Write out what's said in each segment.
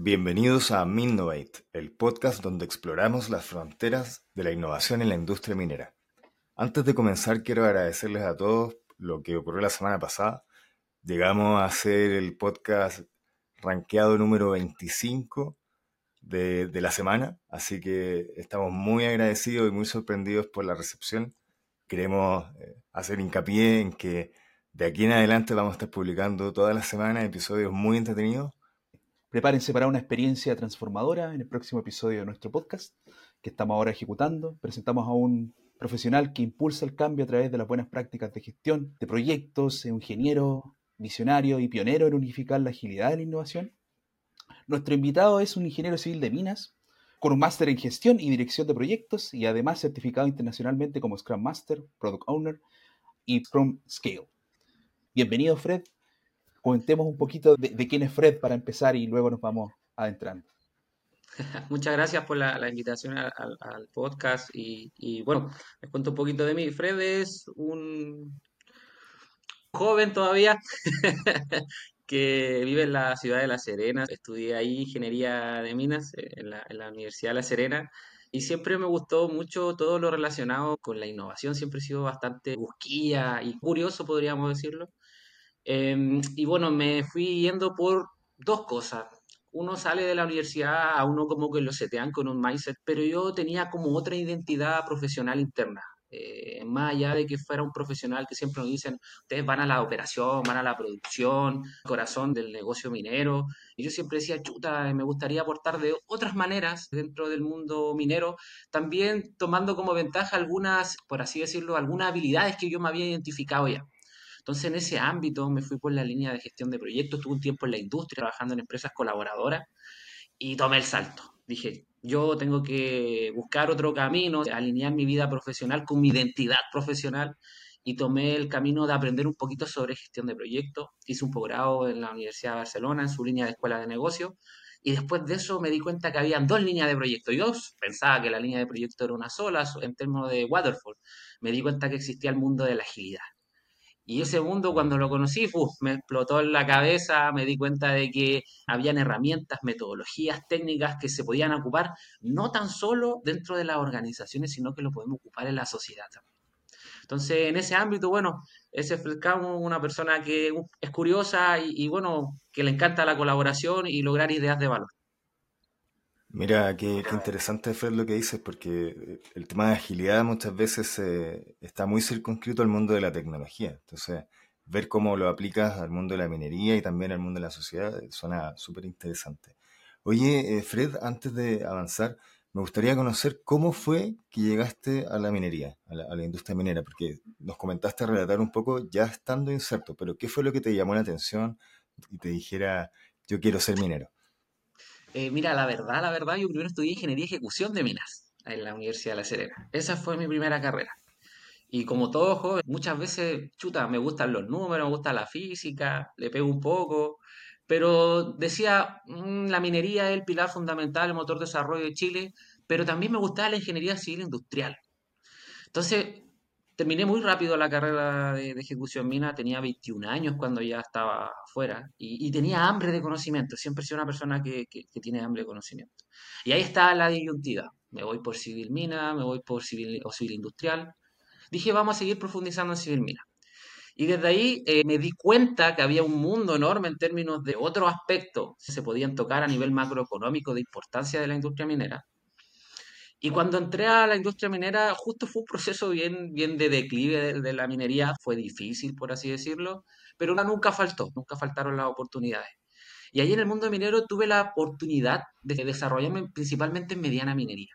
Bienvenidos a Minnovate, el podcast donde exploramos las fronteras de la innovación en la industria minera. Antes de comenzar, quiero agradecerles a todos lo que ocurrió la semana pasada. Llegamos a hacer el podcast rankeado número 25 de, la semana, así que estamos muy agradecidos y muy sorprendidos por la recepción. Queremos eh, hacer hincapié en que de aquí en adelante vamos a estar publicando todas las semanas episodios muy entretenidos. Prepárense para una experiencia transformadora en el próximo episodio de nuestro podcast que estamos ahora ejecutando. Presentamos a un profesional que impulsa el cambio a través de las buenas prácticas de gestión de proyectos, un ingeniero, visionario y pionero en unificar la agilidad de la innovación. Nuestro invitado es un ingeniero civil de minas, con un máster en gestión y dirección de proyectos y además certificado internacionalmente como Scrum Master, Product Owner y Scrum Scale. Bienvenido, Fred. Comentemos un poquito de, quién es Fred para empezar y luego nos vamos adentrando. Muchas gracias por la, invitación al, podcast y, bueno, les cuento un poquito de mí. Fred es un joven todavía que vive en la ciudad de La Serena. Estudié ahí ingeniería de minas eh, en la, en la Universidad de La Serena. Y siempre me gustó mucho todo lo relacionado con la innovación. Siempre he sido bastante busquilla y curioso, podríamos decirlo. Em, y bueno, me fui yendo por dos cosas. Uno sale de la universidad, a uno como que lo setean con un mindset, pero yo tenía como otra identidad profesional interna. Eh, más allá de que fuera un profesional que siempre nos dicen, ustedes van a la operación, van a la producción, corazón del negocio minero. Y yo siempre decía, chuta, me gustaría aportar de otras maneras dentro del mundo minero, también tomando como ventaja algunas, por así decirlo, algunas habilidades que yo me había identificado ya. Entonces, en ese ámbito me fui por la línea de gestión de proyectos, tuve un tiempo en la industria trabajando en empresas colaboradoras y tomé el salto. Dije, yo tengo que buscar otro camino, alinear mi vida profesional con mi identidad profesional y tomé el camino de aprender un poquito sobre gestión de proyectos. Hice un posgrado en la Universidad de Barcelona en su línea de escuela de negocios y después de eso me di cuenta que habían dos líneas de proyecto. Yo pensaba que la línea de proyecto era una sola en términos de waterfall. Me di cuenta que existía el mundo de la agilidad. Y ese mundo cuando lo conocí, me explotó en la cabeza, me di cuenta de que habían herramientas, metodologías, técnicas que se podían ocupar no tan solo dentro de las organizaciones, sino que lo podemos ocupar en la sociedad también. Entonces, en ese ámbito, bueno, ese es una persona que es curiosa y, bueno, que le encanta la colaboración y lograr ideas de valor. Mira, qué, interesante Fred lo que dices, porque eh, el tema de agilidad muchas veces eh, está muy circunscrito al mundo de la tecnología. Entonces, ver cómo lo aplicas al mundo de la minería y también al mundo de la sociedad eh, suena súper interesante. Oye, Fred, antes de avanzar, me gustaría conocer cómo fue que llegaste a la minería, a la, a la industria minera, porque nos comentaste relatar un poco ya estando inserto, pero ¿qué fue lo que te llamó la atención y te dijera, yo quiero ser minero? Eh, mira, la verdad, la verdad, yo primero estudié ingeniería y ejecución de minas en la Universidad de La Serena. Esa fue mi primera carrera. Y como todo joven, muchas veces, chuta, me gustan los números, me gusta la física, le pego un poco, pero decía, mm, la minería es el pilar fundamental, el motor de desarrollo de Chile, pero también me gustaba la ingeniería civil industrial. Entonces, Terminé muy rápido la carrera de, ejecución mina, tenía 21 años cuando ya estaba fuera y, tenía hambre de conocimiento, siempre he sido una persona que, tiene hambre de conocimiento. Y ahí está la disyuntiva, me voy por civil mina, me voy por civil o civil industrial. Dije, vamos a seguir profundizando en civil mina. Y desde ahí eh, me di cuenta que había un mundo enorme en términos de otros aspectos que se podían tocar a nivel macroeconómico de importancia de la industria minera y cuando entré a la industria minera, justo fue un proceso bien, bien de declive de, la minería, fue difícil, por así decirlo, pero nunca faltó, nunca faltaron las oportunidades. Y ahí en el mundo minero tuve la oportunidad de desarrollarme principalmente en mediana minería.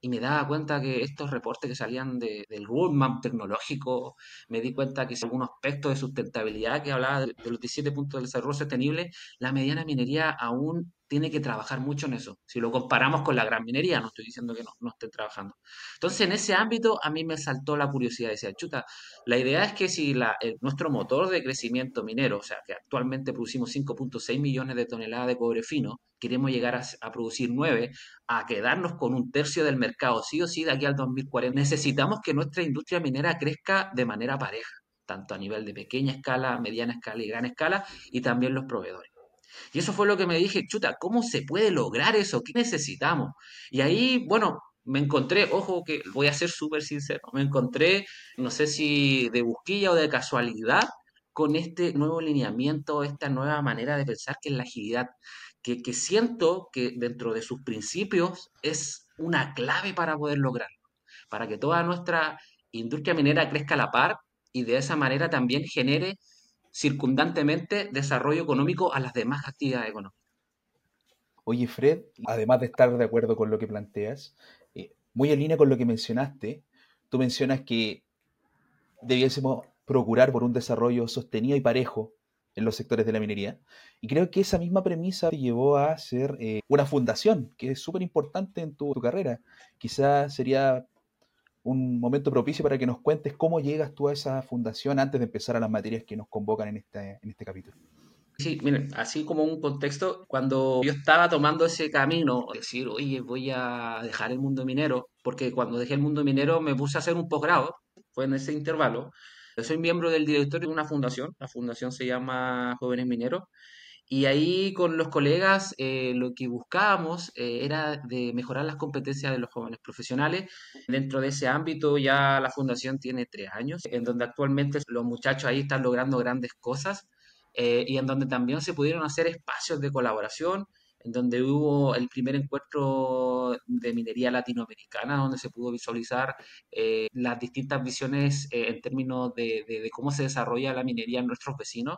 Y me daba cuenta que estos reportes que salían del roadmap tecnológico, me di cuenta que algunos aspectos de sustentabilidad que hablaba de, de los 17 puntos del desarrollo sostenible, la mediana minería aún tiene que trabajar mucho en eso. Si lo comparamos con la gran minería, no estoy diciendo que no, no estén trabajando. Entonces, en ese ámbito, a mí me saltó la curiosidad. Decía, chuta, la idea es que si nuestro motor de crecimiento minero, o sea, que actualmente producimos 5.6 millones de toneladas de cobre fino, queremos llegar a, a, producir 9, a quedarnos con un tercio del mercado, sí o sí, de aquí al 2040, necesitamos que nuestra industria minera crezca de manera pareja, tanto a nivel de pequeña escala, mediana escala y gran escala, y también los proveedores. Y eso fue lo que me dije, chuta, ¿cómo se puede lograr eso? ¿Qué necesitamos? Y ahí, bueno, me encontré, ojo que voy a ser súper sincero, me encontré, no sé si de busquilla o de casualidad, con este nuevo lineamiento, esta nueva manera de pensar que es la agilidad, que, que siento que dentro de sus principios es una clave para poder lograrlo, para que toda nuestra industria minera crezca a la par y de esa manera también genere circundantemente desarrollo económico a las demás actividades económicas. Oye, Fred, además de estar de acuerdo con lo que planteas, eh, muy en línea con lo que mencionaste, tú mencionas que debiésemos procurar por un desarrollo sostenido y parejo en los sectores de la minería. Y creo que esa misma premisa llevó a ser eh, una fundación, que es súper importante en tu, tu, carrera. Quizás sería un momento propicio para que nos cuentes cómo llegas tú a esa fundación antes de empezar a las materias que nos convocan en este, en este capítulo. Sí, miren, así como un contexto, cuando yo estaba tomando ese camino, decir, oye, voy a dejar el mundo minero, porque cuando dejé el mundo minero me puse a hacer un posgrado, fue en ese intervalo. Yo soy miembro del directorio de una fundación, la fundación se llama Jóvenes Mineros, y ahí con los colegas eh, lo que buscábamos eh, era de mejorar las competencias de los jóvenes profesionales. Dentro de ese ámbito ya la fundación tiene tres años, en donde actualmente los muchachos ahí están logrando grandes cosas eh, y en donde también se pudieron hacer espacios de colaboración, en donde hubo el primer encuentro de minería latinoamericana, donde se pudo visualizar eh, las distintas visiones eh, en términos de, de, de, cómo se desarrolla la minería en nuestros vecinos.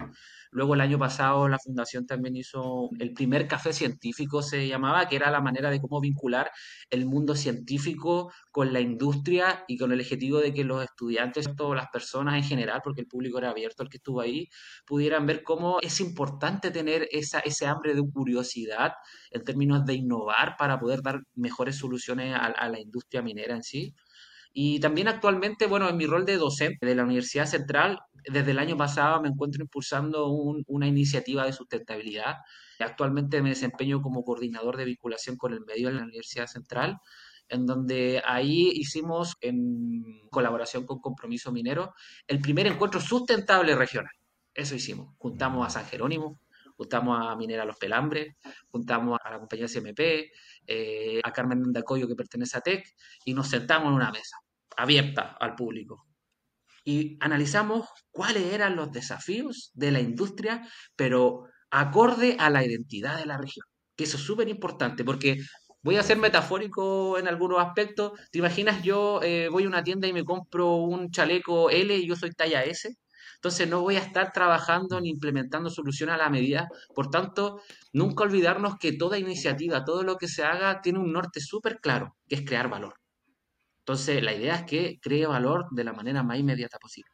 Luego el año pasado la fundación también hizo el primer café científico, se llamaba, que era la manera de cómo vincular el mundo científico con la industria y con el objetivo de que los estudiantes, todas las personas en general, porque el público era abierto, el que estuvo ahí, pudieran ver cómo es importante tener esa, ese hambre de curiosidad en términos de innovar para poder dar mejores soluciones a, la industria minera en sí. Y también actualmente, bueno, en mi rol de docente de la Universidad Central, desde el año pasado me encuentro impulsando un, una iniciativa de sustentabilidad. Actualmente me desempeño como coordinador de vinculación con el medio en la Universidad Central, en donde ahí hicimos, en colaboración con Compromiso Minero, el primer encuentro sustentable regional. Eso hicimos. Juntamos a San Jerónimo, juntamos a Minera Los Pelambres, juntamos a la compañía CMP, eh, a Carmen Dacoyo que pertenece a TEC, y nos sentamos en una mesa abierta al público. Y analizamos cuáles eran los desafíos de la industria, pero acorde a la identidad de la región. Que eso es súper importante, porque voy a ser metafórico en algunos aspectos. ¿Te imaginas yo eh, voy a una tienda y me compro un chaleco L y yo soy talla S? Entonces no voy a estar trabajando ni implementando soluciones a la medida. Por tanto, nunca olvidarnos que toda iniciativa, todo lo que se haga, tiene un norte súper claro, que es crear valor. Entonces, la idea es que cree valor de la manera más inmediata posible.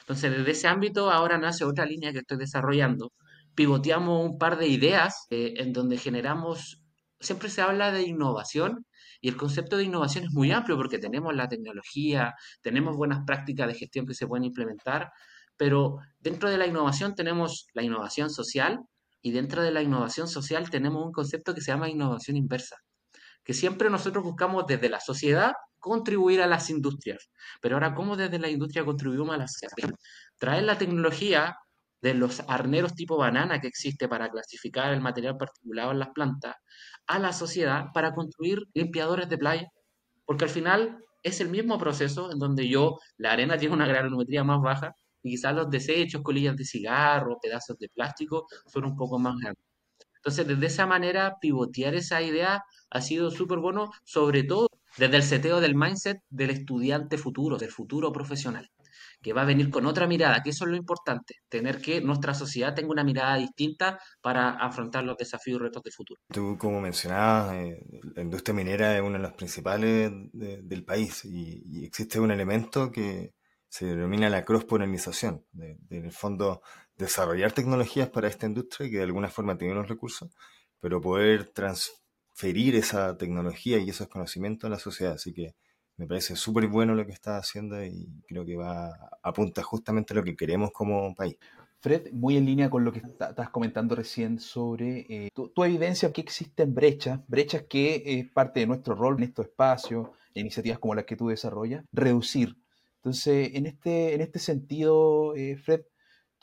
Entonces, desde ese ámbito, ahora nace otra línea que estoy desarrollando. Pivoteamos un par de ideas eh, en donde generamos, siempre se habla de innovación y el concepto de innovación es muy amplio porque tenemos la tecnología, tenemos buenas prácticas de gestión que se pueden implementar, pero dentro de la innovación tenemos la innovación social y dentro de la innovación social tenemos un concepto que se llama innovación inversa, que siempre nosotros buscamos desde la sociedad contribuir a las industrias. Pero ahora, ¿cómo desde la industria contribuimos a la sociedad? Traer la tecnología de los arneros tipo banana que existe para clasificar el material particulado en las plantas a la sociedad para construir limpiadores de playa. Porque al final es el mismo proceso en donde yo, la arena tiene una granometría más baja y quizás los desechos, colillas de cigarro, pedazos de plástico son un poco más grandes. Entonces, desde esa manera, pivotear esa idea ha sido súper bueno, sobre todo desde el seteo del mindset del estudiante futuro, del futuro profesional, que va a venir con otra mirada, que eso es lo importante, tener que nuestra sociedad tenga una mirada distinta para afrontar los desafíos y retos del futuro. Tú, como mencionabas, eh, la industria minera es una de las principales de, del país y, y, existe un elemento que se denomina la cross-polinización, de, en el fondo desarrollar tecnologías para esta industria que de alguna forma tiene los recursos, pero poder transferir esa tecnología y esos conocimientos a la sociedad. Así que me parece súper bueno lo que está haciendo y creo que va apunta justamente a lo que queremos como país. Fred, muy en línea con lo que estás comentando recién sobre eh, tu, tu, evidencia que existen brechas, brechas que es parte de nuestro rol en estos espacios, iniciativas como las que tú desarrollas, reducir. Entonces, en este, en este sentido, eh, Fred,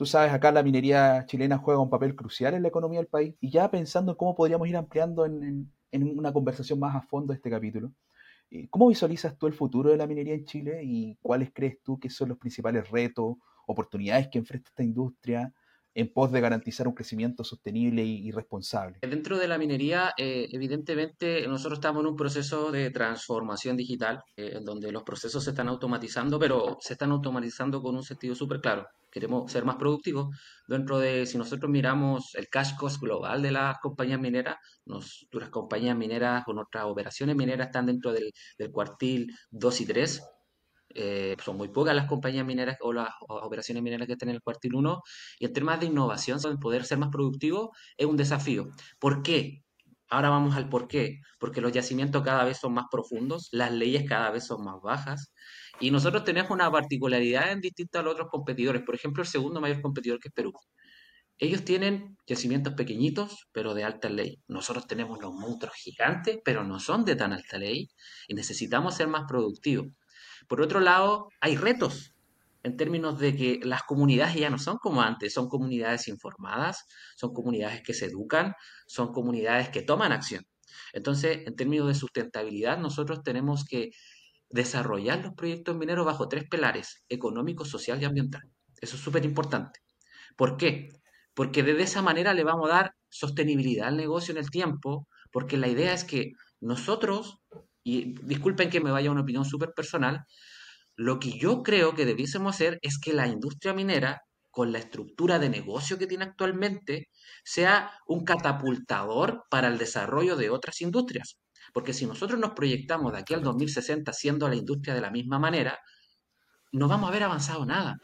Tú sabes, acá la minería chilena juega un papel crucial en la economía del país. Y ya pensando en cómo podríamos ir ampliando en, una conversación más a fondo este capítulo, eh, ¿cómo visualizas tú el futuro de la minería en Chile y cuáles crees tú que son los principales retos, oportunidades que enfrenta esta industria? En pos de garantizar un crecimiento sostenible y, responsable. Dentro de la minería, eh, evidentemente, nosotros estamos en un proceso de transformación digital, eh, en donde los procesos se están automatizando, pero se están automatizando con un sentido súper claro. Queremos ser más productivos. Dentro de, si nosotros miramos el cash cost global de las compañías mineras, nos, las compañías mineras con nuestras operaciones mineras están dentro del, del cuartil 2 y 3 eh, son muy pocas las compañías mineras o las operaciones mineras que están en el cuartil 1 y en temas de innovación, poder ser más productivo es un desafío. ¿Por qué? Ahora vamos al por qué. Porque los yacimientos cada vez son más profundos, las leyes cada vez son más bajas y nosotros tenemos una particularidad en distinto a los otros competidores. Por ejemplo, el segundo mayor competidor que es Perú. Ellos tienen yacimientos pequeñitos, pero de alta ley. Nosotros tenemos los monstruos gigantes, pero no son de tan alta ley y necesitamos ser más productivos. Por otro lado, hay retos en términos de que las comunidades ya no son como antes, son comunidades informadas, son comunidades que se educan, son comunidades que toman acción. Entonces, en términos de sustentabilidad, nosotros tenemos que desarrollar los proyectos mineros bajo tres pilares, económico, social y ambiental. Eso es súper importante. ¿Por qué? Porque de esa manera le vamos a dar sostenibilidad al negocio en el tiempo, porque la idea es que nosotros y disculpen que me vaya a una opinión súper personal, lo que yo creo que debiésemos hacer es que la industria minera, con la estructura de negocio que tiene actualmente, sea un catapultador para el desarrollo de otras industrias. Porque si nosotros nos proyectamos de aquí al 2060 siendo la industria de la misma manera, no vamos a haber avanzado nada.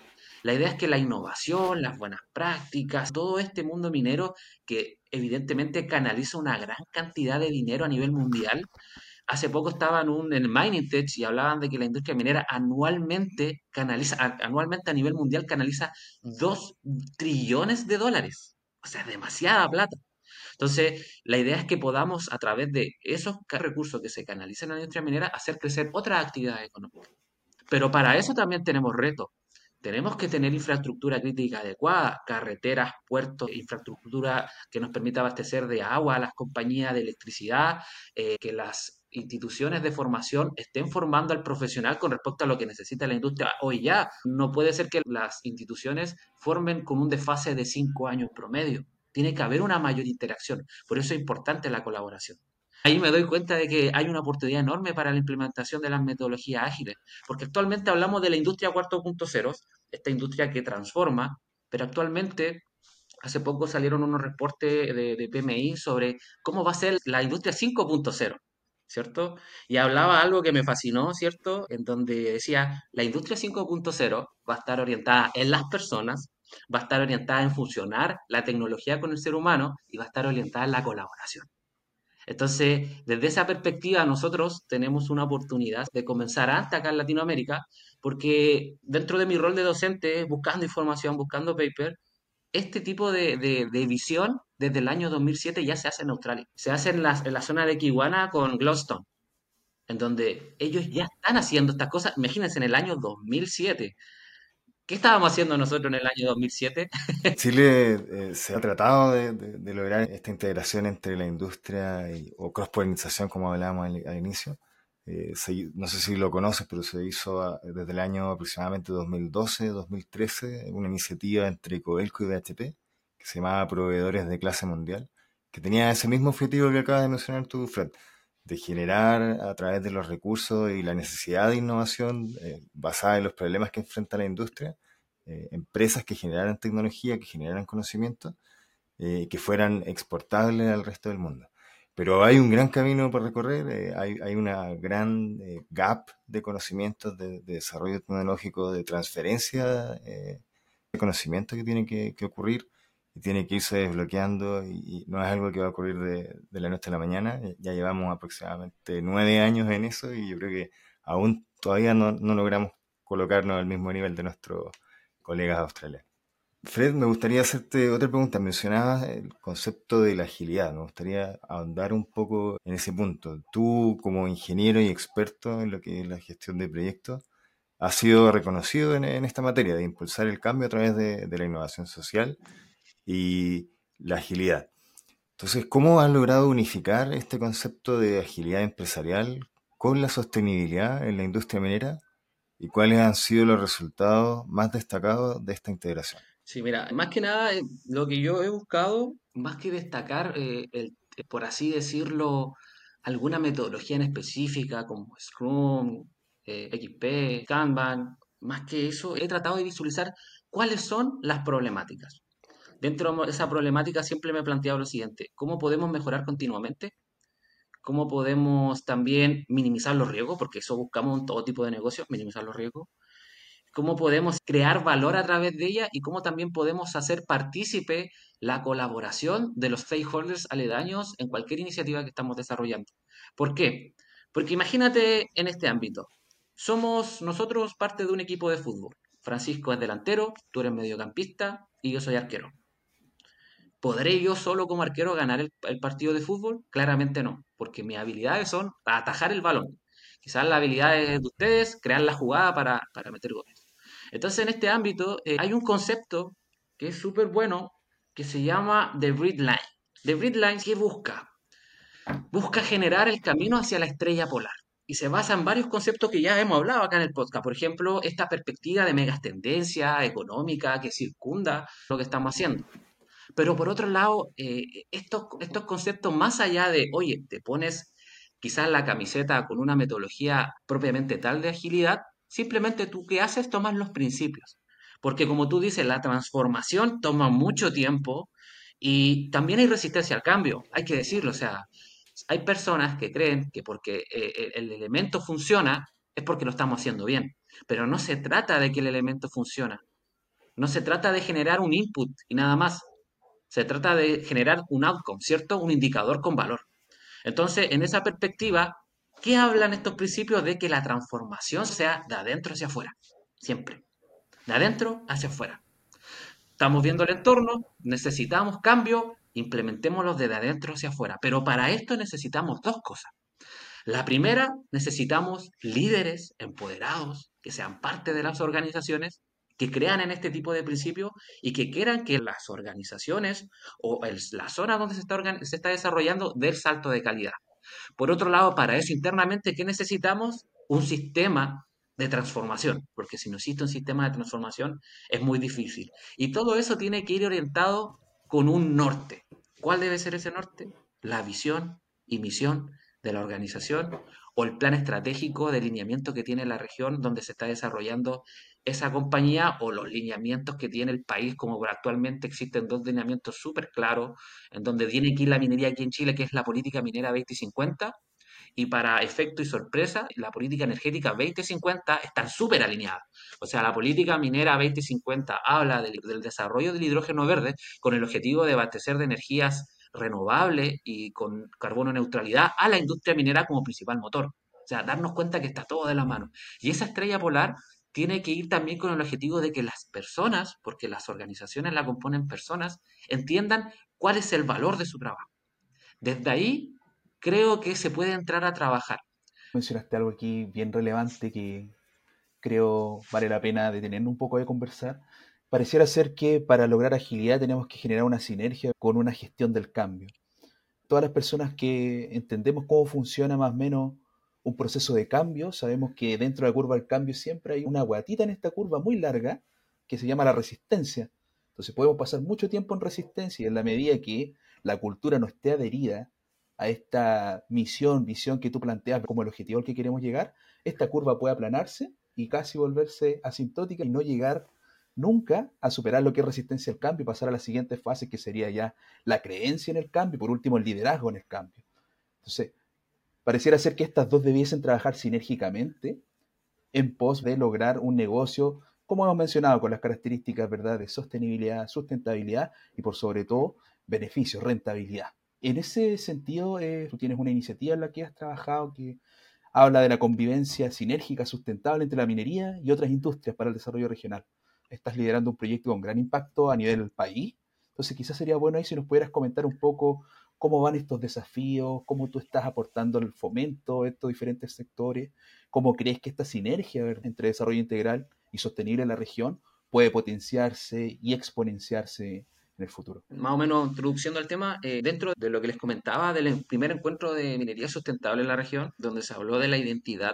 La idea es que la innovación, las buenas prácticas, todo este mundo minero que evidentemente canaliza una gran cantidad de dinero a nivel mundial, hace poco estaban en, el Mining Tech y hablaban de que la industria minera anualmente canaliza, anualmente a nivel mundial canaliza 2 trillones de dólares. O sea, demasiada plata. Entonces, la idea es que podamos, a través de esos recursos que se canalizan en la industria minera, hacer crecer otras actividades económicas. Pero para eso también tenemos retos. Tenemos que tener infraestructura crítica adecuada, carreteras, puertos, infraestructura que nos permita abastecer de agua a las compañías de electricidad, eh, que las instituciones de formación estén formando al profesional con respecto a lo que necesita la industria hoy ya. No puede ser que las instituciones formen con un desfase de cinco años promedio. Tiene que haber una mayor interacción. Por eso es importante la colaboración. Ahí me doy cuenta de que hay una oportunidad enorme para la implementación de las metodologías ágiles, porque actualmente hablamos de la industria 4.0, esta industria que transforma, pero actualmente hace poco salieron unos reportes de, PMI sobre cómo va a ser la industria 5.0. ¿cierto? Y hablaba algo que me fascinó, ¿cierto? En donde decía, la industria 5.0 va a estar orientada en las personas, va a estar orientada en funcionar la tecnología con el ser humano y va a estar orientada en la colaboración. Entonces, desde esa perspectiva, nosotros tenemos una oportunidad de comenzar antes acá en Latinoamérica, porque dentro de mi rol de docente, buscando información, buscando paper, este tipo de, visión desde el año 2007 ya se hace en Australia. Se hace en la, en la zona de Kiwana con Gladstone, en donde ellos ya están haciendo estas cosas. Imagínense, en el año 2007. ¿Qué estábamos haciendo nosotros en el año 2007? Chile eh, se ha tratado de, lograr esta integración entre la industria y, o cross-polinización, como hablábamos al inicio, eh, no sé si lo conoces, pero se hizo ah, desde el año aproximadamente 2012-2013 una iniciativa entre Coelco y BHP que se llamaba Proveedores de Clase Mundial, que tenía ese mismo objetivo que acabas de mencionar tú, Fred, de generar a través de los recursos y la necesidad de innovación eh, basada en los problemas que enfrenta la industria, eh, empresas que generaran tecnología, que generaran conocimiento, que fueran exportables al resto del mundo. Pero hay un gran camino por recorrer, eh, hay, hay, una gran eh, gap de conocimientos, de, desarrollo tecnológico, de transferencia eh, de conocimiento que tiene que, ocurrir y tiene que irse desbloqueando y, no es algo que va a ocurrir de, de, la noche a la mañana. Ya llevamos aproximadamente nueve años en eso y yo creo que aún todavía no, no logramos colocarnos al mismo nivel de nuestros colegas australianos. Fred, me gustaría hacerte otra pregunta. Mencionabas el concepto de la agilidad. Me gustaría ahondar un poco en ese punto. Tú, como ingeniero y experto en lo que es la gestión de proyectos, ha sido reconocido en, esta materia, de impulsar el cambio a través de, la innovación social y la agilidad. Entonces, ¿cómo has logrado unificar este concepto de agilidad empresarial con la sostenibilidad en la industria minera? ¿Y cuáles han sido los resultados más destacados de esta integración? Sí, mira, más que nada, eh, lo que yo he buscado, más que destacar, eh, el, por así decirlo, alguna metodología en específica como Scrum, eh, XP, Kanban, más que eso, he tratado de visualizar cuáles son las problemáticas. Dentro de esa problemática siempre me he planteado lo siguiente, ¿cómo podemos mejorar continuamente? ¿Cómo podemos también minimizar los riesgos? Porque eso buscamos en todo tipo de negocios, minimizar los riesgos. ¿Cómo podemos crear valor a través de ella? Y cómo también podemos hacer partícipe la colaboración de los stakeholders aledaños en cualquier iniciativa que estamos desarrollando. ¿Por qué? Porque imagínate en este ámbito, somos nosotros parte de un equipo de fútbol. Francisco es delantero, tú eres mediocampista y yo soy arquero. ¿Podré yo solo como arquero ganar el, partido de fútbol? Claramente no, porque mis habilidades son atajar el balón. Quizás las habilidades de ustedes, crear la jugada para, meter goles. Entonces, en este ámbito eh, hay un concepto que es súper bueno que se llama The Grid Line. The Grid Line, ¿qué busca? Busca generar el camino hacia la estrella polar y se basa en varios conceptos que ya hemos hablado acá en el podcast. Por ejemplo, esta perspectiva de megas tendencia económica que circunda lo que estamos haciendo. Pero por otro lado, eh, estos, estos conceptos, más allá de, oye, te pones quizás la camiseta con una metodología propiamente tal de agilidad, simplemente tú qué haces, tomas los principios. Porque como tú dices, la transformación toma mucho tiempo y también hay resistencia al cambio, hay que decirlo. O sea, hay personas que creen que porque eh, el elemento funciona es porque lo estamos haciendo bien, pero no se trata de que el elemento funciona. No se trata de generar un input y nada más. Se trata de generar un outcome, ¿cierto? Un indicador con valor. Entonces, en esa perspectiva, ¿qué hablan estos principios de que la transformación sea de adentro hacia afuera? Siempre. De adentro hacia afuera. Estamos viendo el entorno, necesitamos cambio, implementémoslos desde adentro hacia afuera. Pero para esto necesitamos dos cosas. La primera, necesitamos líderes empoderados que sean parte de las organizaciones, que crean en este tipo de principios y que quieran que las organizaciones o la zona donde se está, se está desarrollando dé el salto de calidad. Por otro lado, para eso internamente, ¿qué necesitamos? Un sistema de transformación, porque si no existe un sistema de transformación es muy difícil. Y todo eso tiene que ir orientado con un norte. ¿Cuál debe ser ese norte? La visión y misión de la organización o el plan estratégico de lineamiento que tiene la región donde se está desarrollando esa compañía o los lineamientos que tiene el país, como actualmente existen dos lineamientos súper claros, en donde tiene que ir la minería aquí en Chile, que es la política minera 2050, y para efecto y sorpresa, la política energética 2050 están súper alineadas. O sea, la política minera 2050 habla del, desarrollo del hidrógeno verde con el objetivo de abastecer de energías renovables y con carbono neutralidad a la industria minera como principal motor. O sea, darnos cuenta que está todo de la mano. Y esa estrella polar tiene que ir también con el objetivo de que las personas, porque las organizaciones la componen personas, entiendan cuál es el valor de su trabajo. Desde ahí creo que se puede entrar a trabajar. Mencionaste algo aquí bien relevante que creo vale la pena detenernos un poco de conversar. Pareciera ser que para lograr agilidad tenemos que generar una sinergia con una gestión del cambio. Todas las personas que entendemos cómo funciona más o menos un proceso de cambio, sabemos que dentro de la curva del cambio siempre hay una guatita en esta curva muy larga que se llama la resistencia. Entonces podemos pasar mucho tiempo en resistencia y en la medida que la cultura no esté adherida a esta misión, visión que tú planteas como el objetivo al que queremos llegar, esta curva puede aplanarse y casi volverse asintótica y no llegar nunca a superar lo que es resistencia al cambio y pasar a la siguiente fase que sería ya la creencia en el cambio y por último el liderazgo en el cambio. Entonces, pareciera ser que estas dos debiesen trabajar sinérgicamente en pos de lograr un negocio, como hemos mencionado, con las características de sostenibilidad, sustentabilidad y por sobre todo beneficio, rentabilidad. En ese sentido, eh, tú tienes una iniciativa en la que has trabajado que habla de la convivencia sinérgica sustentable entre la minería y otras industrias para el desarrollo regional. Estás liderando un proyecto con gran impacto a nivel país. Entonces, quizás sería bueno ahí si nos pudieras comentar un poco cómo van estos desafíos, cómo tú estás aportando el fomento a estos diferentes sectores, cómo crees que esta sinergia entre desarrollo integral y sostenible en la región puede potenciarse y exponenciarse en el futuro. Más o menos introduciendo al tema, eh, dentro de lo que les comentaba del primer encuentro de minería sustentable en la región, donde se habló de la identidad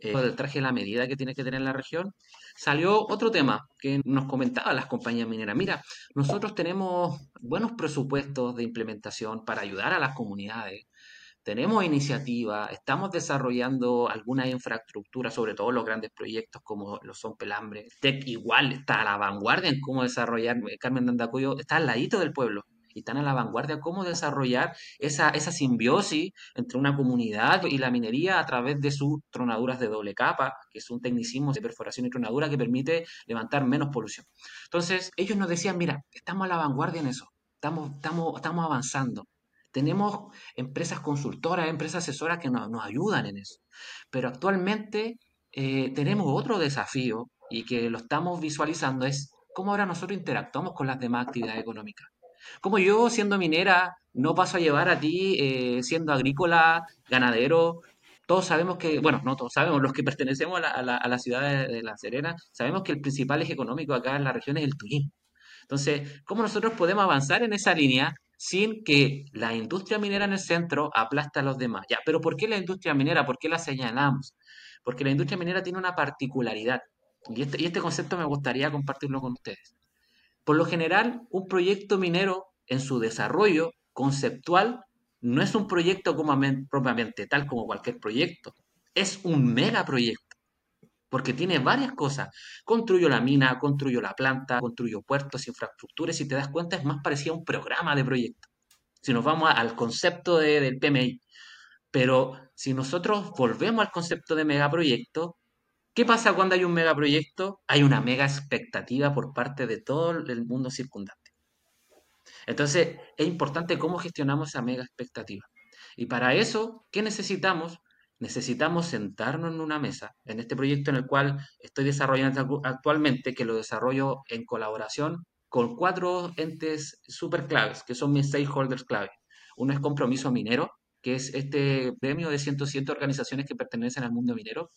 eh, del traje la medida que tiene que tener la región, salió otro tema que nos comentaban las compañías mineras. Mira, nosotros tenemos buenos presupuestos de implementación para ayudar a las comunidades. Tenemos iniciativas, estamos desarrollando alguna infraestructura, sobre todo los grandes proyectos como lo son Pelambre. TEC igual está a la vanguardia en cómo desarrollar, Carmen Dandacuyo está al ladito del pueblo y están a la vanguardia cómo desarrollar esa, esa simbiosis entre una comunidad y la minería a través de sus tronaduras de doble capa, que es un tecnicismo de perforación y tronadura que permite levantar menos polución. Entonces, ellos nos decían, mira, estamos a la vanguardia en eso, estamos, estamos, estamos avanzando. Tenemos empresas consultoras, empresas asesoras que nos, nos ayudan en eso. Pero actualmente eh, tenemos otro desafío y que lo estamos visualizando es cómo ahora nosotros interactuamos con las demás actividades económicas. Como yo, siendo minera, no paso a llevar a ti, eh, siendo agrícola, ganadero, todos sabemos que, bueno, no todos sabemos, los que pertenecemos a la, a la, ciudad de, La Serena, sabemos que el principal eje económico acá en la región es el turismo. Entonces, ¿cómo nosotros podemos avanzar en esa línea sin que la industria minera en el centro aplaste a los demás? Ya, pero ¿por qué la industria minera? ¿Por qué la señalamos? Porque la industria minera tiene una particularidad. Y este, y este concepto me gustaría compartirlo con ustedes. Por lo general, un proyecto minero en su desarrollo conceptual no es un proyecto propiamente tal como cualquier proyecto, es un megaproyecto, porque tiene varias cosas. Construyo la mina, construyo la planta, construyo puertos, infraestructuras, y si te das cuenta es más parecido a un programa de proyecto. Si nos vamos al concepto del PMI. Pero si nosotros volvemos al concepto de megaproyecto, ¿Qué pasa cuando hay un megaproyecto? Hay una mega expectativa por parte de todo el mundo circundante. Entonces, es importante cómo gestionamos esa mega expectativa. Y para eso, ¿qué necesitamos? Necesitamos sentarnos en una mesa, en este proyecto en el cual estoy desarrollando actualmente, que lo desarrollo en colaboración con cuatro entes súper claves, que son mis stakeholders clave. Uno es Compromiso Minero, que es este premio de 107 organizaciones que pertenecen al mundo minero.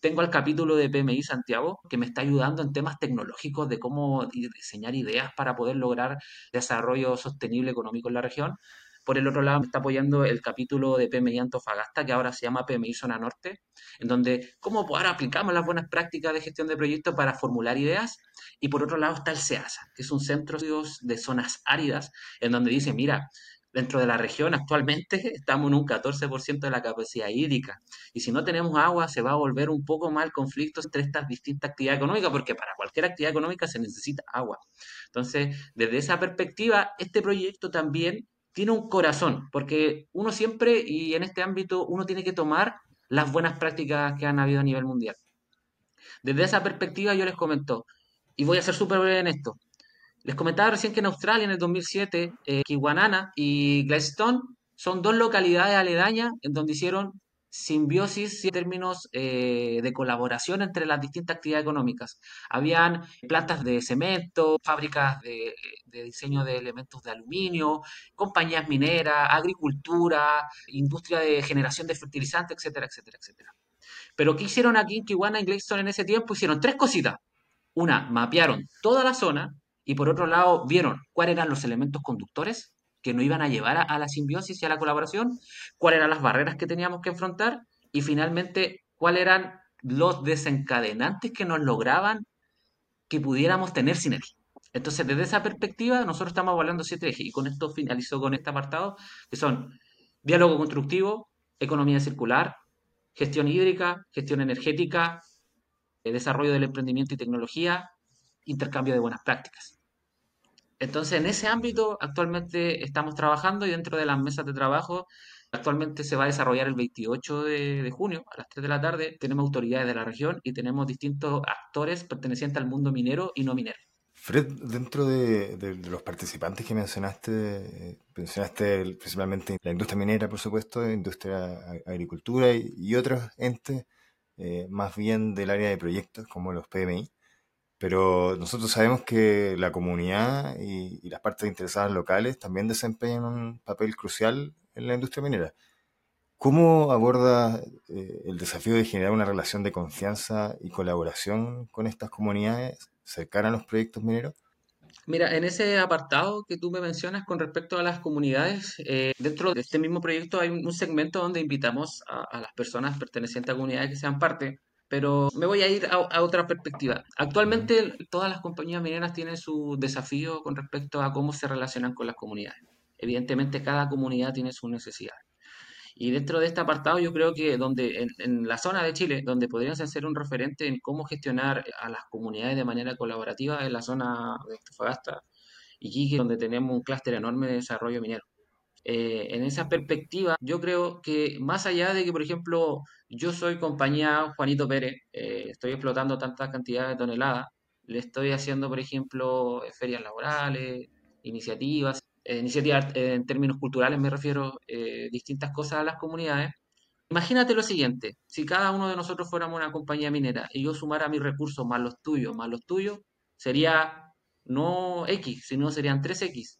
Tengo el capítulo de PMI Santiago que me está ayudando en temas tecnológicos de cómo diseñar ideas para poder lograr desarrollo sostenible económico en la región. Por el otro lado, me está apoyando el capítulo de PMI Antofagasta, que ahora se llama PMI Zona Norte, en donde cómo ahora aplicamos las buenas prácticas de gestión de proyectos para formular ideas. Y por otro lado está el SEASA, que es un centro de zonas áridas, en donde dice, mira, dentro de la región actualmente estamos en un 14% de la capacidad hídrica. Y si no tenemos agua, se va a volver un poco mal conflicto entre estas distintas actividades económicas, porque para cualquier actividad económica se necesita agua. Entonces, desde esa perspectiva, este proyecto también tiene un corazón, porque uno siempre, y en este ámbito, uno tiene que tomar las buenas prácticas que han habido a nivel mundial. Desde esa perspectiva yo les comento, y voy a ser súper breve en esto, les comentaba recién que en Australia, en el 2007, eh, Kiwanana y Gladstone son dos localidades aledañas en donde hicieron simbiosis en términos eh, de colaboración entre las distintas actividades económicas. Habían plantas de cemento, fábricas de, diseño de elementos de aluminio, compañías mineras, agricultura, industria de generación de fertilizantes, etcétera, etcétera, etcétera. Pero ¿qué hicieron aquí en Kiwana y Gladstone en ese tiempo? Hicieron tres cositas. Una, mapearon toda la zona, y por otro lado vieron cuáles eran los elementos conductores que nos iban a llevar a, la simbiosis y a la colaboración, cuáles eran las barreras que teníamos que enfrentar y finalmente cuáles eran los desencadenantes que nos lograban que pudiéramos tener sinergia. Entonces, desde esa perspectiva, nosotros estamos evaluando siete ejes y con esto finalizo con este apartado, que son diálogo constructivo, economía circular, gestión hídrica, gestión energética, eh, desarrollo del emprendimiento y tecnología, intercambio de buenas prácticas. Entonces, en ese ámbito actualmente estamos trabajando y dentro de las mesas de trabajo, actualmente se va a desarrollar el 28 de, junio a las 3 de la tarde. Tenemos autoridades de la región y tenemos distintos actores pertenecientes al mundo minero y no minero. Fred, dentro de, los participantes que mencionaste, mencionaste principalmente la industria minera, por supuesto, industria agricultura y, otros entes, eh, más bien del área de proyectos como los PMI. Pero nosotros sabemos que la comunidad y, las partes interesadas locales también desempeñan un papel crucial en la industria minera. ¿Cómo aborda eh, el desafío de generar una relación de confianza y colaboración con estas comunidades cercanas a los proyectos mineros? Mira, en ese apartado que tú me mencionas con respecto a las comunidades, eh, dentro de este mismo proyecto hay un segmento donde invitamos a, las personas pertenecientes a comunidades que sean parte, pero me voy a ir a, otra perspectiva. Actualmente todas las compañías mineras tienen su desafío con respecto a cómo se relacionan con las comunidades. Evidentemente cada comunidad tiene su necesidad. Y dentro de este apartado yo creo que donde en, la zona de Chile, donde podrían ser un referente en cómo gestionar a las comunidades de manera colaborativa, es la zona de Antofagasta y Quique, donde tenemos un clúster enorme de desarrollo minero. Eh, en esa perspectiva, yo creo que más allá de que, por ejemplo, yo soy compañía Juanito Pérez, eh, estoy explotando tantas cantidades de toneladas, le estoy haciendo, por ejemplo, ferias laborales, iniciativas, eh, iniciativas en términos culturales me refiero, distintas cosas a las comunidades. Imagínate lo siguiente, si cada uno de nosotros fuéramos una compañía minera y yo sumara mis recursos más los tuyos, más los tuyos, sería no X, sino serían 3X.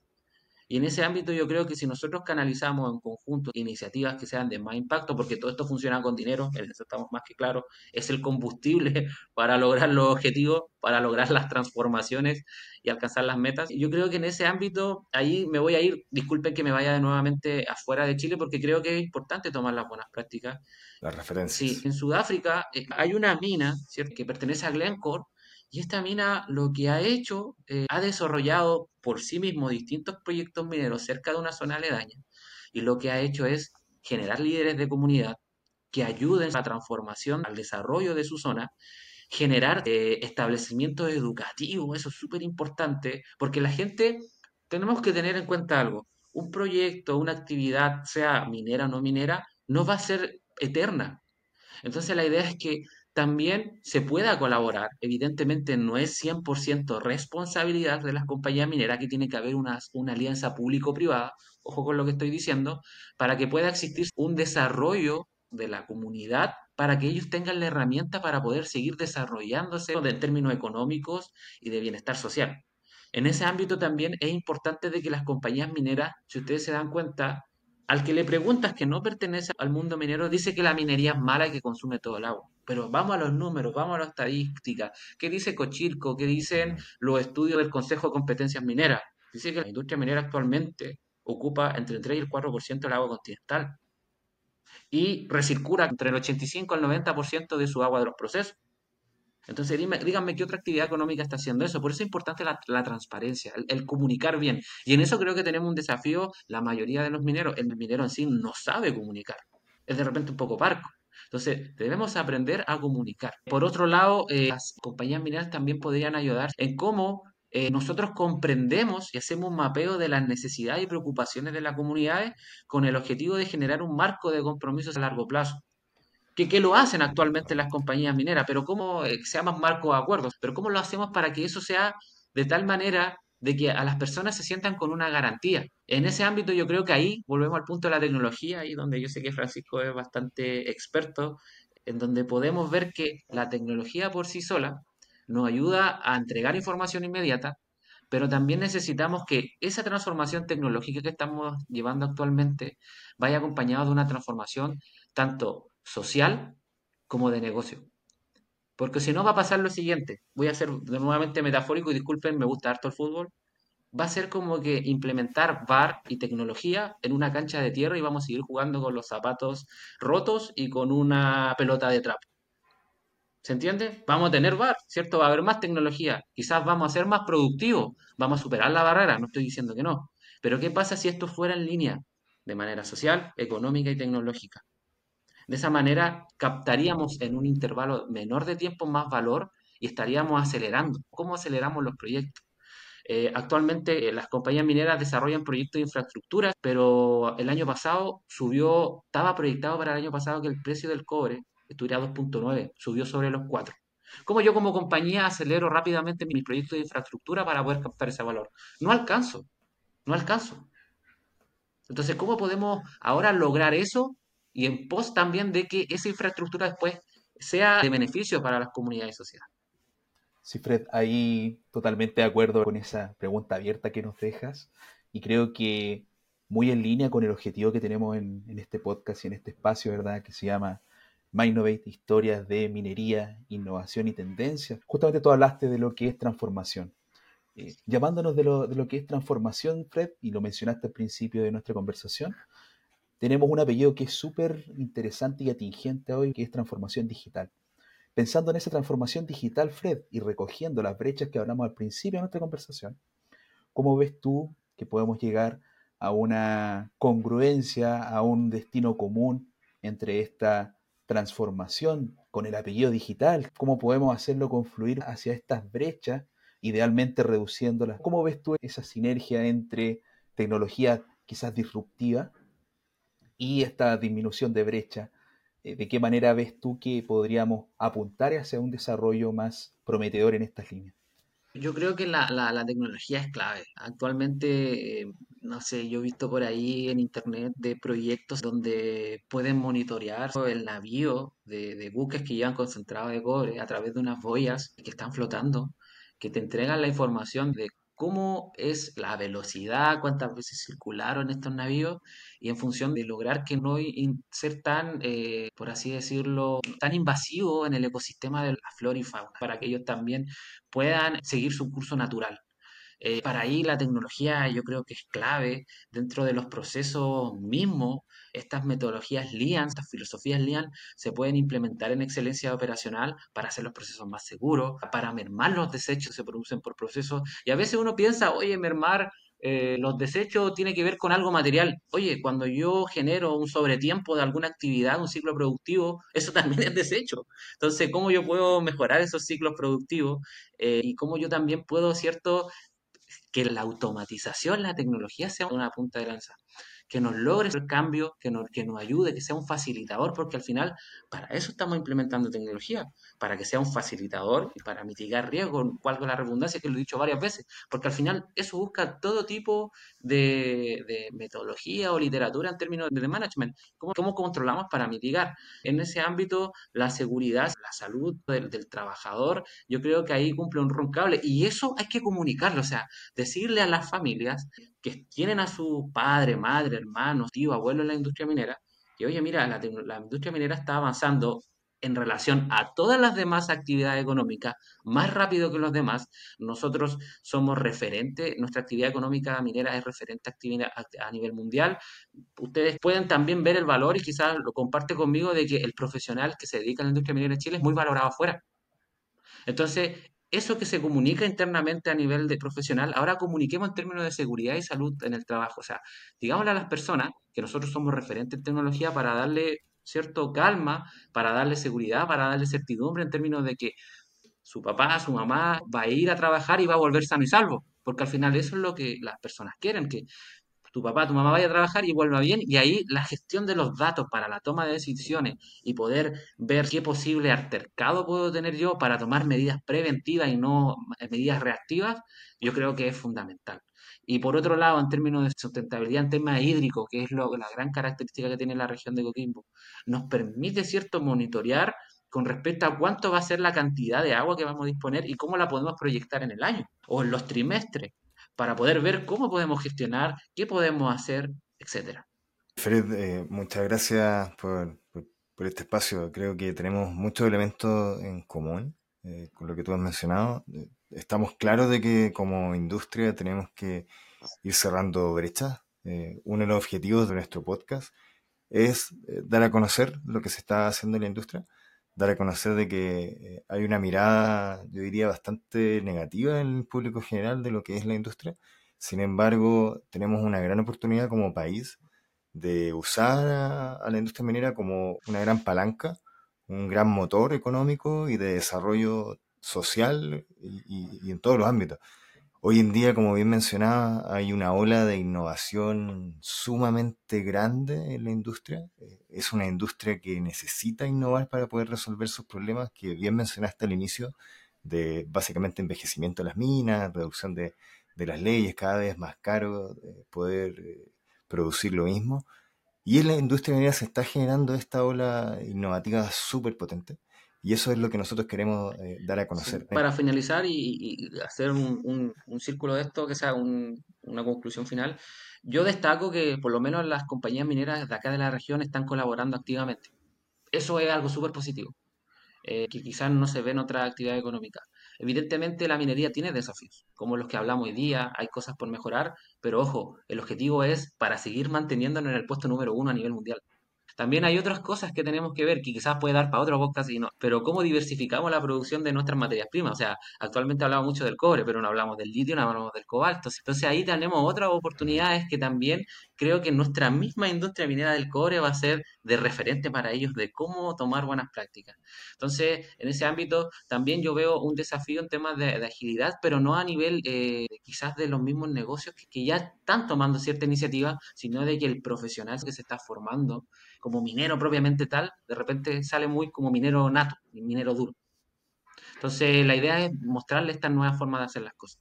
Y en ese ámbito yo creo que si nosotros canalizamos en conjunto iniciativas que sean de más impacto, porque todo esto funciona con dinero, en eso estamos más que claros, es el combustible para lograr los objetivos, para lograr las transformaciones y alcanzar las metas. Yo creo que en ese ámbito, ahí me voy a ir, disculpen que me vaya de nuevamente afuera de Chile, porque creo que es importante tomar las buenas prácticas. Las referencias. Sí, en Sudáfrica eh, hay una mina ¿cierto? que pertenece a Glencore, y esta mina lo que ha hecho, eh, ha desarrollado por sí mismo distintos proyectos mineros cerca de una zona aledaña. Y lo que ha hecho es generar líderes de comunidad que ayuden a la transformación, al desarrollo de su zona, generar eh, establecimientos educativos, eso es súper importante, porque la gente, tenemos que tener en cuenta algo, un proyecto, una actividad, sea minera o no minera, no va a ser eterna. Entonces la idea es que también se pueda colaborar. Evidentemente no es 100% responsabilidad de las compañías mineras, que tiene que haber una, una alianza público-privada, ojo con lo que estoy diciendo, para que pueda existir un desarrollo de la comunidad para que ellos tengan la herramienta para poder seguir desarrollándose en términos económicos y de bienestar social. En ese ámbito también es importante de que las compañías mineras, si ustedes se dan cuenta, al que le preguntas que no pertenece al mundo minero, dice que la minería es mala y que consume todo el agua. Pero vamos a los números, vamos a las estadísticas. ¿Qué dice Cochilco? ¿Qué dicen los estudios del Consejo de Competencias Mineras? Dice que la industria minera actualmente ocupa entre el 3 y el 4% del agua continental y recircula entre el 85 y el 90% de su agua de los procesos. Entonces, díganme qué otra actividad económica está haciendo eso. Por eso es importante la, transparencia, el, comunicar bien. Y en eso creo que tenemos un desafío la mayoría de los mineros. El minero en sí no sabe comunicar. Es de repente un poco parco. Entonces, debemos aprender a comunicar. Por otro lado, eh, las compañías mineras también podrían ayudar en cómo eh, nosotros comprendemos y hacemos un mapeo de las necesidades y preocupaciones de las comunidades con el objetivo de generar un marco de compromisos a largo plazo que, lo hacen actualmente las compañías mineras, pero cómo eh, se marcos de acuerdos, pero cómo lo hacemos para que eso sea de tal manera de que a las personas se sientan con una garantía. En ese ámbito yo creo que ahí volvemos al punto de la tecnología, ahí donde yo sé que Francisco es bastante experto, en donde podemos ver que la tecnología por sí sola nos ayuda a entregar información inmediata, pero también necesitamos que esa transformación tecnológica que estamos llevando actualmente vaya acompañada de una transformación tanto social como de negocio. Porque si no va a pasar lo siguiente, voy a ser nuevamente metafórico y disculpen, me gusta harto el fútbol, va a ser como que implementar VAR y tecnología en una cancha de tierra y vamos a seguir jugando con los zapatos rotos y con una pelota de trapo. ¿Se entiende? Vamos a tener VAR, ¿cierto? Va a haber más tecnología. Quizás vamos a ser más productivos, vamos a superar la barrera, no estoy diciendo que no. Pero ¿qué pasa si esto fuera en línea? De manera social, económica y tecnológica. De esa manera captaríamos en un intervalo menor de tiempo más valor y estaríamos acelerando. ¿Cómo aceleramos los proyectos? Eh, actualmente eh, las compañías mineras desarrollan proyectos de infraestructura, pero el año pasado subió, estaba proyectado para el año pasado que el precio del cobre estuviera a 2.9, subió sobre los 4. ¿Cómo yo como compañía acelero rápidamente mis proyectos de infraestructura para poder captar ese valor? No alcanzo, no alcanzo. Entonces, ¿cómo podemos ahora lograr eso y en pos también de que esa infraestructura después sea de beneficio para las comunidades sociales. Sí, Fred, ahí totalmente de acuerdo con esa pregunta abierta que nos dejas y creo que muy en línea con el objetivo que tenemos en, este podcast y en este espacio, ¿verdad? Que se llama Mainnovate, historias de minería, innovación y tendencias. Justamente tú hablaste de lo que es transformación. Eh, llamándonos de lo, de lo que es transformación, Fred, y lo mencionaste al principio de nuestra conversación, tenemos un apellido que es súper interesante y atingente hoy, que es transformación digital. Pensando en esa transformación digital, Fred, y recogiendo las brechas que hablamos al principio de nuestra conversación, ¿cómo ves tú que podemos llegar a una congruencia, a un destino común entre esta transformación con el apellido digital? ¿Cómo podemos hacerlo confluir hacia estas brechas, idealmente reduciéndolas? ¿Cómo ves tú esa sinergia entre tecnología quizás disruptiva y esta disminución de brecha? Eh, ¿De qué manera ves tú que podríamos apuntar hacia un desarrollo más prometedor en estas líneas? Yo creo que la, la, tecnología es clave. Actualmente, eh, no sé, yo he visto por ahí en internet de proyectos donde pueden monitorear el navío de, de buques que llevan concentrado de cobre a través de unas boyas que están flotando, que te entregan la información de cómo es la velocidad, cuántas veces circularon estos navíos y en función de lograr que no ser tan, eh, por así decirlo, tan invasivo en el ecosistema de la flora y fauna, para que ellos también puedan seguir su curso natural. Eh, para ahí la tecnología yo creo que es clave dentro de los procesos mismos. Estas metodologías Lean, estas filosofías Lean, se pueden implementar en excelencia operacional para hacer los procesos más seguros, para mermar los desechos que se producen por procesos. Y a veces uno piensa, oye, mermar eh, los desechos tiene que ver con algo material. Oye, cuando yo genero un sobretiempo de alguna actividad, un ciclo productivo, eso también es desecho. Entonces, ¿cómo yo puedo mejorar esos ciclos productivos? Eh, y cómo yo también puedo, ¿cierto?, que la automatización, la tecnología sea una punta de lanza, que nos logre el cambio, que nos, que nos ayude, que sea un facilitador, porque al final para eso estamos implementando tecnología, para que sea un facilitador y para mitigar riesgos, valga la redundancia que lo he dicho varias veces, porque al final eso busca todo tipo de, de metodología o literatura en términos de management, cómo, cómo controlamos para mitigar. En ese ámbito, la seguridad, la salud del, del trabajador, yo creo que ahí cumple un rol cable y eso hay que comunicarlo, o sea, decirle a las familias que tienen a su padre, madre, hermano, tío, abuelo en la industria minera, que oye, mira, la, industria minera está avanzando en relación a todas las demás actividades económicas más rápido que los demás. Nosotros somos referente, nuestra actividad económica minera es referente a, a nivel mundial. Ustedes pueden también ver el valor y quizás lo comparte conmigo de que el profesional que se dedica a la industria minera en Chile es muy valorado afuera. Entonces, eso que se comunica internamente a nivel de profesional, ahora comuniquemos en términos de seguridad y salud en el trabajo. O sea, digámosle a las personas que nosotros somos referentes en tecnología para darle cierto calma, para darle seguridad, para darle certidumbre en términos de que su papá, su mamá va a ir a trabajar y va a volver sano y salvo. Porque al final eso es lo que las personas quieren, que tu papá, tu mamá vaya a trabajar y vuelva bien, y ahí la gestión de los datos para la toma de decisiones y poder ver qué posible altercado puedo tener yo para tomar medidas preventivas y no eh, medidas reactivas, yo creo que es fundamental. Y por otro lado, en términos de sustentabilidad, en temas hídricos, que es lo, la gran característica que tiene la región de Coquimbo, nos permite, ¿cierto?, monitorear con respecto a cuánto va a ser la cantidad de agua que vamos a disponer y cómo la podemos proyectar en el año o en los trimestres para poder ver cómo podemos gestionar, qué podemos hacer, etcétera. Fred, eh, muchas gracias por, este espacio. Creo que tenemos muchos elementos en común eh, con lo que tú has mencionado. Eh, estamos claros de que como industria tenemos que ir cerrando brechas. Eh, uno de los objetivos de nuestro podcast es dar a conocer lo que se está haciendo en la industria, dar a conocer de que eh, hay una mirada, yo diría, bastante negativa en el público general de lo que es la industria. Sin embargo, tenemos una gran oportunidad como país de usar a, la industria minera como una gran palanca, un gran motor económico y de desarrollo social y en todos los ámbitos. Hoy en día, como bien mencionaba, hay una ola de innovación sumamente grande en la industria. Eh, Es una industria que necesita innovar para poder resolver sus problemas, que bien mencionaste al inicio, de básicamente envejecimiento de las minas, reducción de, las leyes, cada vez más caro eh, poder eh, producir lo mismo. Y en la industria minera se está generando esta ola innovativa súper potente. Y eso es lo que nosotros queremos eh, dar a conocer. para finalizar y, hacer un, círculo de esto, que sea una conclusión final, yo destaco que por lo menos las compañías mineras de acá de la región están colaborando activamente. Eso es algo súper positivo, eh, que quizás no se ve en otra actividad económica. Evidentemente la minería tiene desafíos, como los que hablamos hoy día, hay cosas por mejorar, pero ojo, el objetivo es para seguir manteniéndonos en el puesto número uno a nivel mundial. También hay otras cosas que tenemos que ver, que quizás puede dar para otro podcast, y no, pero cómo diversificamos la producción de nuestras materias primas. O sea, actualmente hablamos mucho del cobre, pero no hablamos del litio, no hablamos del cobalto. Entonces ahí tenemos otras oportunidades que también creo que nuestra misma industria minera del cobre va a ser de referente para ellos de cómo tomar buenas prácticas. Entonces, en ese ámbito también yo veo un desafío en temas de, agilidad, pero no a nivel eh, quizás de los mismos negocios que, ya están tomando cierta iniciativa, sino de que el profesional que se está formando como minero propiamente tal, de repente sale muy como minero nato, minero duro. Entonces, la idea es mostrarle esta nueva forma de hacer las cosas.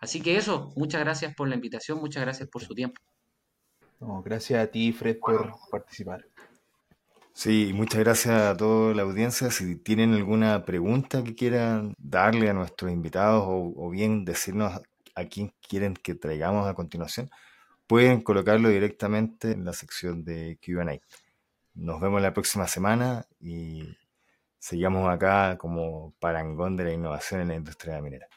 Así que eso, muchas gracias por la invitación, muchas gracias por su tiempo. Gracias a ti, Fred, por participar. Sí, muchas gracias a toda la audiencia. Si tienen alguna pregunta que quieran darle a nuestros invitados o, bien decirnos a quién quieren que traigamos a continuación, pueden colocarlo directamente en la sección de QA. Nos vemos la próxima semana y sigamos acá como parangón de la innovación en la industria minera.